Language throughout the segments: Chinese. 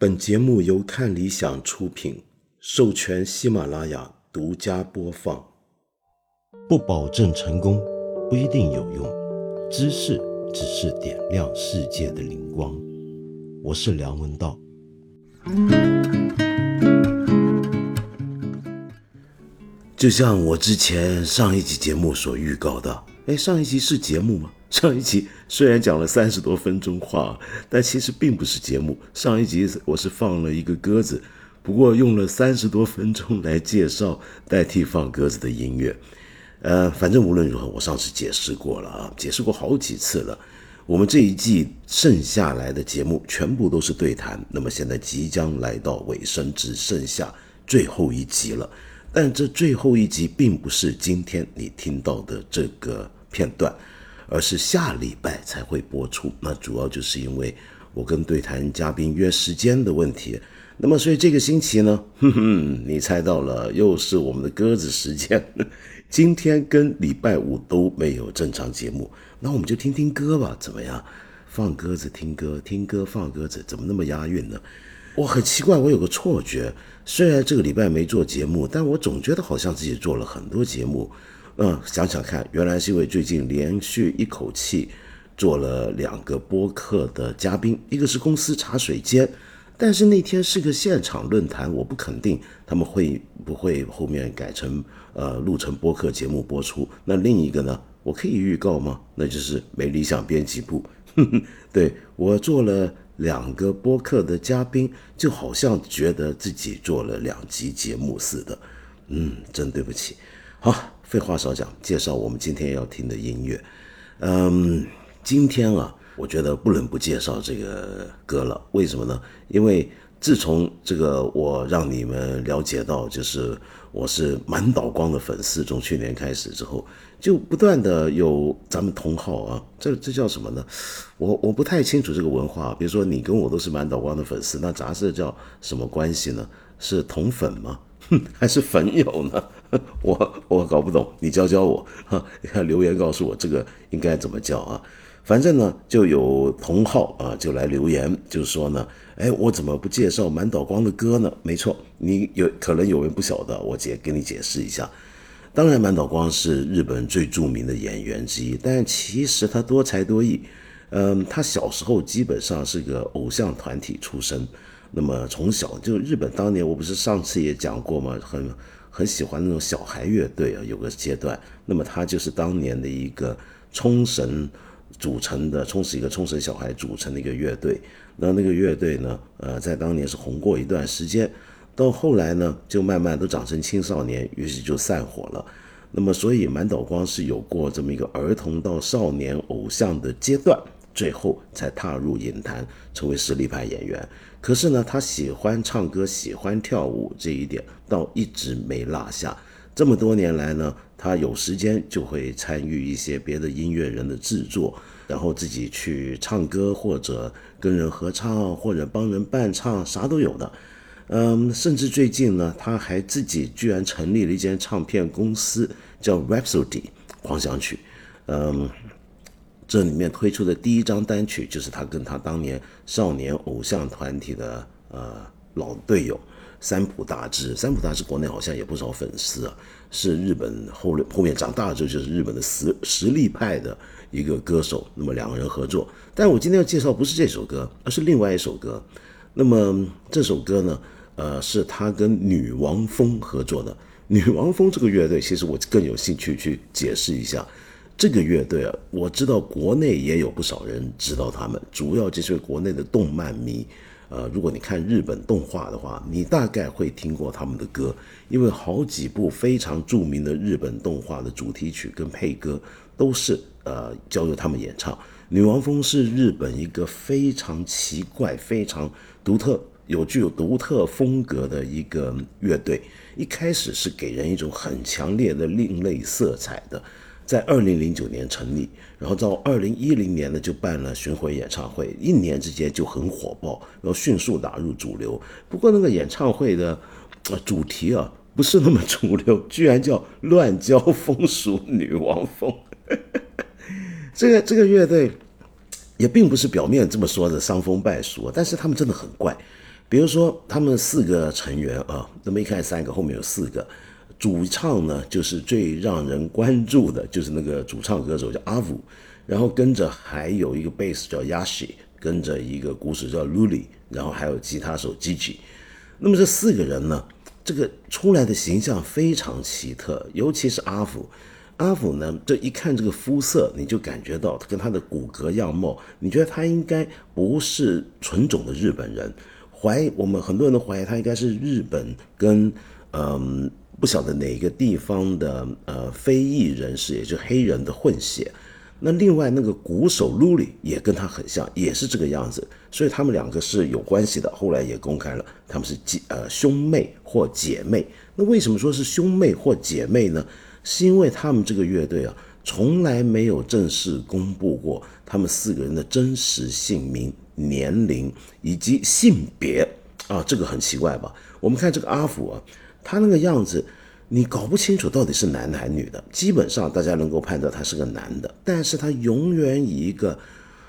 本节目由看理想出品，授权喜马拉雅独家播放。不保证成功，不一定有用。知识只是点亮世界的灵光。我是梁文道。就像我之前上一集节目所预告的，哎，上一集是节目吗？上一集虽然讲了三十多分钟话，但其实并不是节目。上一集我是放了一个鸽子，不过用了三十多分钟来介绍代替放鸽子的音乐。呃，反正无论如何，我上次解释过了啊，解释过好几次了。我们这一季剩下来的节目全部都是对谈，那么现在即将来到尾声，只剩下最后一集了。但这最后一集并不是今天你听到的这个片段，而是下礼拜才会播出。那主要就是因为我跟对谈嘉宾约时间的问题。那么，所以这个星期呢，哼哼，你猜到了，又是我们的鸽子时间。今天跟礼拜五都没有正常节目，那我们就听听歌吧，怎么样？放鸽子听歌，听歌放鸽子，怎么那么押韵呢？我很奇怪，我有个错觉，虽然这个礼拜没做节目，但我总觉得好像自己做了很多节目。嗯，想想看，原来是因为最近连续一口气做了两个播客的嘉宾，一个是公司茶水间，但是那天是个现场论坛，我不肯定他们会不会后面改成呃录成播客节目播出。那另一个呢，我可以预告吗？那就是没理想编辑部，对我做了。两个播客的嘉宾就好像觉得自己做了两集节目似的，嗯，真对不起。好，废话少讲，介绍我们今天要听的音乐。嗯，今天啊，我觉得不能不介绍这个歌了。为什么呢？因为自从这个我让你们了解到，就是我是满岛光的粉丝，从去年开始之后。就不断的有咱们同好啊，这这叫什么呢？我我不太清楚这个文化。比如说你跟我都是满岛光的粉丝，那咱是叫什么关系呢？是同粉吗？还是粉友呢？我我搞不懂，你教教我哈。你看留言告诉我这个应该怎么叫啊？反正呢，就有同号啊，就来留言，就是说呢，哎，我怎么不介绍满岛光的歌呢？没错，你有可能有人不晓得，我解给你解释一下。当然，满岛光是日本最著名的演员之一，但其实他多才多艺。嗯，他小时候基本上是个偶像团体出身，那么从小就日本当年我不是上次也讲过吗？很很喜欢那种小孩乐队啊，有个阶段。那么他就是当年的一个冲绳组成的，冲绳一个冲绳小孩组成的一个乐队。那那个乐队呢，呃，在当年是红过一段时间。到后来呢，就慢慢都长成青少年，于是就散伙了。那么，所以满岛光是有过这么一个儿童到少年偶像的阶段，最后才踏入影坛，成为实力派演员。可是呢，他喜欢唱歌，喜欢跳舞这一点，倒一直没落下。这么多年来呢，他有时间就会参与一些别的音乐人的制作，然后自己去唱歌，或者跟人合唱，或者帮人伴唱，啥都有的。嗯，甚至最近呢，他还自己居然成立了一间唱片公司，叫 rapsody 狂想曲。嗯，这里面推出的第一张单曲就是他跟他当年少年偶像团体的呃老队友三浦大知。三浦大知国内好像也不少粉丝啊，是日本后后面长大之后就是日本的实实力派的一个歌手。那么两个人合作，但我今天要介绍不是这首歌，而是另外一首歌。那么这首歌呢？呃，是他跟女王蜂合作的。女王蜂这个乐队，其实我更有兴趣去解释一下。这个乐队啊，我知道国内也有不少人知道他们，主要就是国内的动漫迷。呃，如果你看日本动画的话，你大概会听过他们的歌，因为好几部非常著名的日本动画的主题曲跟配歌都是呃交由他们演唱。女王蜂是日本一个非常奇怪、非常独特。有具有独特风格的一个乐队，一开始是给人一种很强烈的另类色彩的，在二零零九年成立，然后到二零一零年呢就办了巡回演唱会，一年之间就很火爆，然后迅速打入主流。不过那个演唱会的主题啊不是那么主流，居然叫乱交风俗女王风。这个这个乐队也并不是表面这么说的伤风败俗，但是他们真的很怪。比如说他们四个成员啊，那么一开始三个，后面有四个。主唱呢，就是最让人关注的，就是那个主唱歌手叫阿武，然后跟着还有一个贝斯叫 Yashi，跟着一个鼓手叫 Luli，然后还有吉他手 Gigi。那么这四个人呢，这个出来的形象非常奇特，尤其是阿福。阿福呢，这一看这个肤色，你就感觉到跟他的骨骼样貌，你觉得他应该不是纯种的日本人，怀疑我们很多人都怀疑他应该是日本跟嗯。不晓得哪个地方的呃非裔人士，也就是黑人的混血。那另外那个鼓手 Luli 也跟他很像，也是这个样子，所以他们两个是有关系的。后来也公开了，他们是姐呃兄妹或姐妹。那为什么说是兄妹或姐妹呢？是因为他们这个乐队啊，从来没有正式公布过他们四个人的真实姓名、年龄以及性别啊，这个很奇怪吧？我们看这个阿福啊。他那个样子，你搞不清楚到底是男的还是女的。基本上大家能够判断他是个男的，但是他永远以一个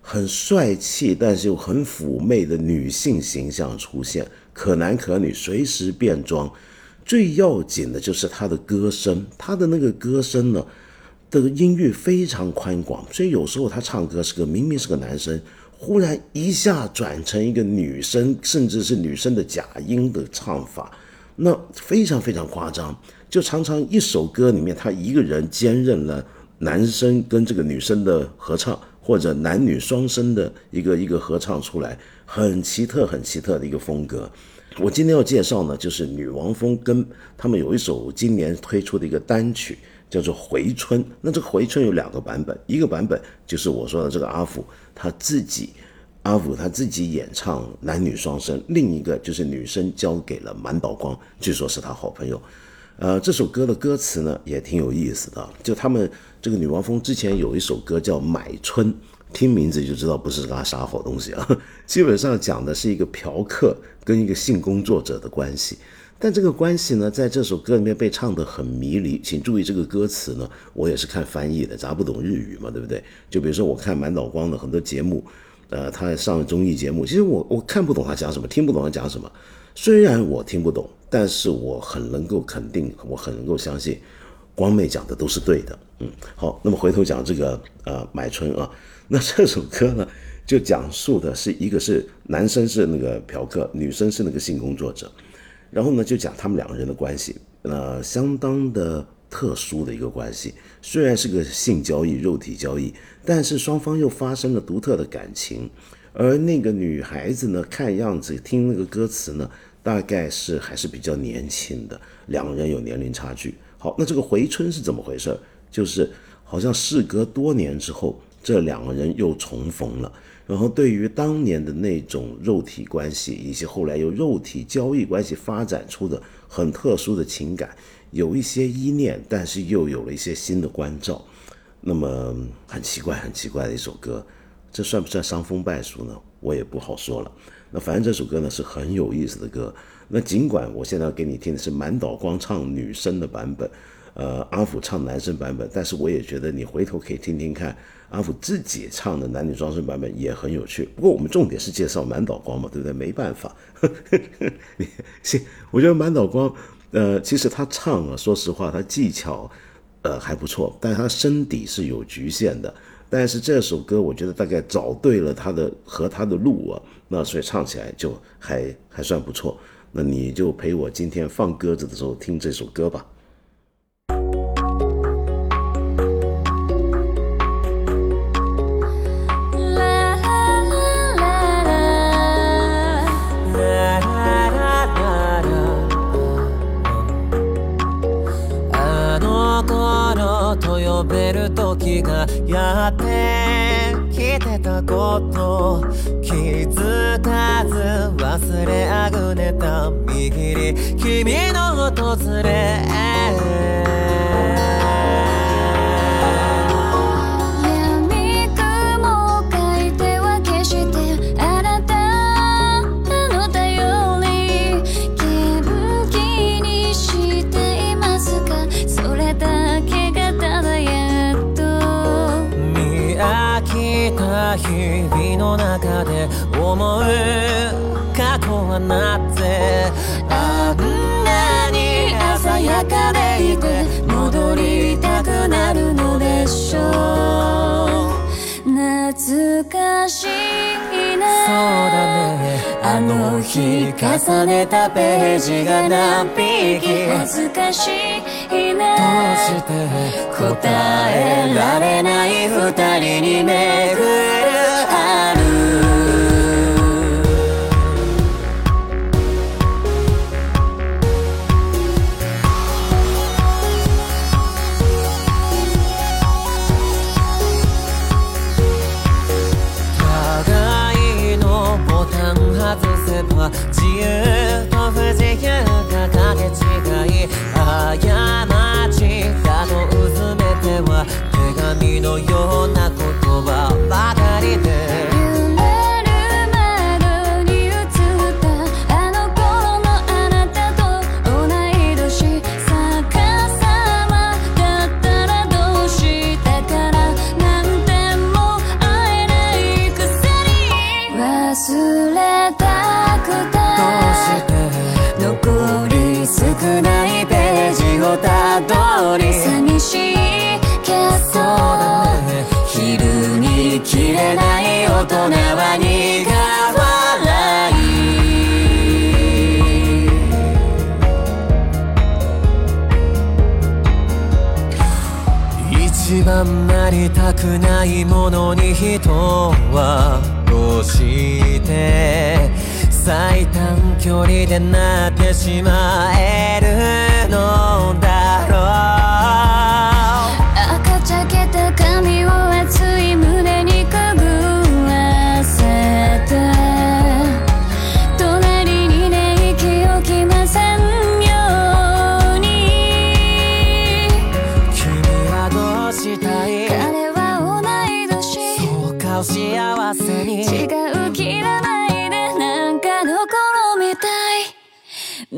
很帅气但是又很妩媚的女性形象出现，可男可女，随时变装。最要紧的就是他的歌声，他的那个歌声呢的音域非常宽广，所以有时候他唱歌是个明明是个男生，忽然一下转成一个女生，甚至是女生的假音的唱法。那非常非常夸张，就常常一首歌里面，他一个人兼任了男生跟这个女生的合唱，或者男女双声的一个一个合唱出来，很奇特很奇特的一个风格。我今天要介绍呢，就是女王蜂跟他们有一首今年推出的一个单曲，叫做《回春》。那这个《回春》有两个版本，一个版本就是我说的这个阿福他自己。阿福他自己演唱男女双声，另一个就是女生交给了满岛光，据说是他好朋友。呃，这首歌的歌词呢也挺有意思的，就他们这个女王蜂之前有一首歌叫《买春》，听名字就知道不是拉啥好东西啊。基本上讲的是一个嫖客跟一个性工作者的关系，但这个关系呢，在这首歌里面被唱得很迷离。请注意这个歌词呢，我也是看翻译的，咱不懂日语嘛，对不对？就比如说我看满岛光的很多节目。呃，他上综艺节目，其实我我看不懂他讲什么，听不懂他讲什么。虽然我听不懂，但是我很能够肯定，我很能够相信，光妹讲的都是对的。嗯，好，那么回头讲这个呃买春啊，那这首歌呢，就讲述的是一个是男生是那个嫖客，女生是那个性工作者，然后呢就讲他们两个人的关系，呃，相当的。特殊的一个关系，虽然是个性交易、肉体交易，但是双方又发生了独特的感情。而那个女孩子呢，看样子听那个歌词呢，大概是还是比较年轻的，两个人有年龄差距。好，那这个回春是怎么回事？就是好像事隔多年之后，这两个人又重逢了。然后对于当年的那种肉体关系，以及后来由肉体交易关系发展出的很特殊的情感。有一些依念，但是又有了一些新的关照，那么很奇怪、很奇怪的一首歌，这算不算伤风败俗呢？我也不好说了。那反正这首歌呢是很有意思的歌。那尽管我现在要给你听的是满岛光唱女生的版本，呃，阿福唱男生版本，但是我也觉得你回头可以听听看阿福自己唱的男女双声版本也很有趣。不过我们重点是介绍满岛光嘛，对不对？没办法，行，我觉得满岛光。呃，其实他唱啊，说实话，他技巧，呃还不错，但他身底是有局限的。但是这首歌，我觉得大概找对了他的和他的路啊，那所以唱起来就还还算不错。那你就陪我今天放鸽子的时候听这首歌吧。ってきてたこと気づかず忘れあぐねた右に君の訪れしいなそうだね。あの日重ねたページが何匹？恥ずかしいどうなして答えられない二人に巡る人は苦笑い一番なりたくないものに人はどうして最短距離でなってしまえるの？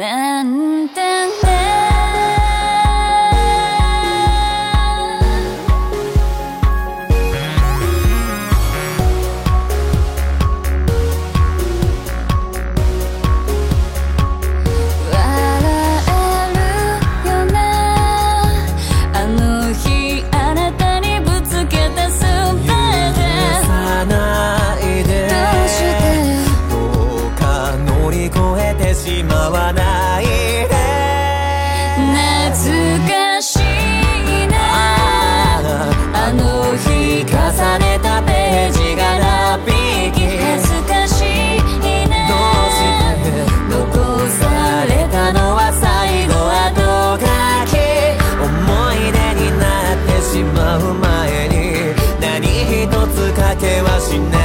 ね。しまわないで。懐かしいな。あの日重ねたページが何匹恥ずかしいな。どうして残されたのは最後は後書き思い出になってしまう前に。何一つかけはしない。